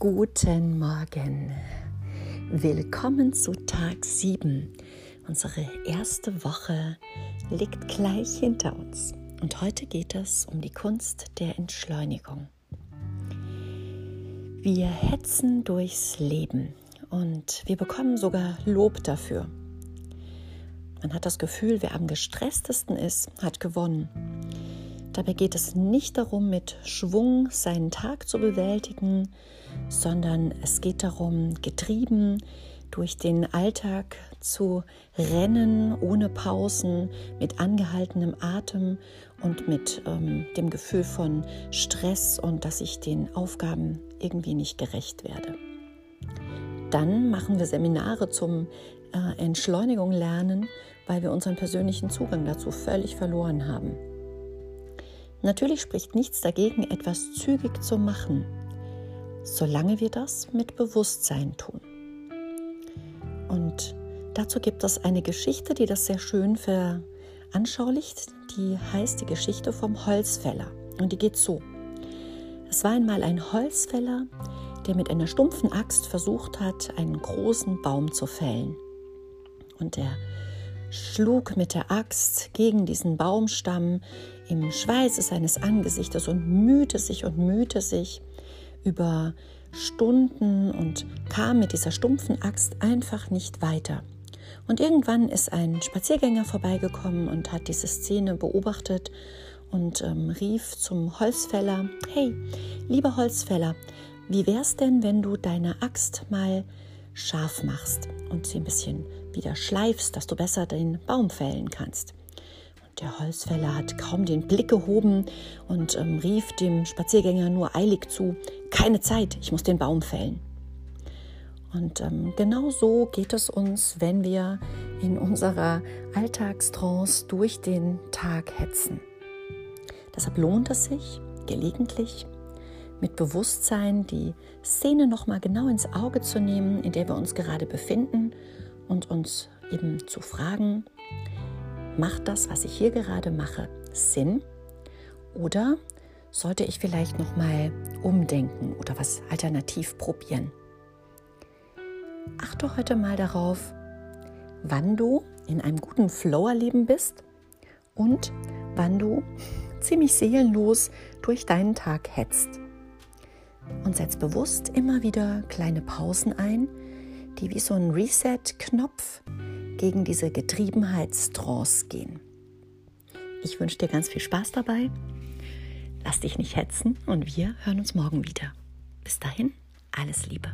Guten Morgen. Willkommen zu Tag 7. Unsere erste Woche liegt gleich hinter uns. Und heute geht es um die Kunst der Entschleunigung. Wir hetzen durchs Leben und wir bekommen sogar Lob dafür. Man hat das Gefühl, wer am gestresstesten ist, hat gewonnen. Dabei geht es nicht darum, mit Schwung seinen Tag zu bewältigen, sondern es geht darum, getrieben durch den Alltag zu rennen, ohne Pausen, mit angehaltenem Atem und mit ähm, dem Gefühl von Stress und dass ich den Aufgaben irgendwie nicht gerecht werde. Dann machen wir Seminare zum äh, Entschleunigung lernen, weil wir unseren persönlichen Zugang dazu völlig verloren haben. Natürlich spricht nichts dagegen, etwas zügig zu machen, solange wir das mit Bewusstsein tun. Und dazu gibt es eine Geschichte, die das sehr schön veranschaulicht. Die heißt die Geschichte vom Holzfäller. Und die geht so. Es war einmal ein Holzfäller, der mit einer stumpfen Axt versucht hat, einen großen Baum zu fällen. Und er schlug mit der Axt gegen diesen Baumstamm im Schweiße seines Angesichtes und mühte sich und mühte sich über Stunden und kam mit dieser stumpfen Axt einfach nicht weiter. Und irgendwann ist ein Spaziergänger vorbeigekommen und hat diese Szene beobachtet und ähm, rief zum Holzfäller, hey, lieber Holzfäller, wie wär's denn, wenn du deine Axt mal scharf machst und sie ein bisschen wieder schleifst, dass du besser den Baum fällen kannst. Und der Holzfäller hat kaum den Blick gehoben und ähm, rief dem Spaziergänger nur eilig zu, keine Zeit, ich muss den Baum fällen. Und ähm, genau so geht es uns, wenn wir in unserer Alltagstrance durch den Tag hetzen. Deshalb lohnt es sich, gelegentlich mit Bewusstsein die Szene nochmal genau ins Auge zu nehmen, in der wir uns gerade befinden und uns eben zu fragen, macht das, was ich hier gerade mache, Sinn? Oder sollte ich vielleicht nochmal umdenken oder was alternativ probieren? Achte heute mal darauf, wann du in einem guten Flow-Erleben bist und wann du ziemlich seelenlos durch deinen Tag hetzt und setz bewusst immer wieder kleine Pausen ein, die wie so ein Reset-Knopf gegen diese Getriebenheitstrance gehen. Ich wünsche dir ganz viel Spaß dabei. Lass dich nicht hetzen und wir hören uns morgen wieder. Bis dahin, alles Liebe.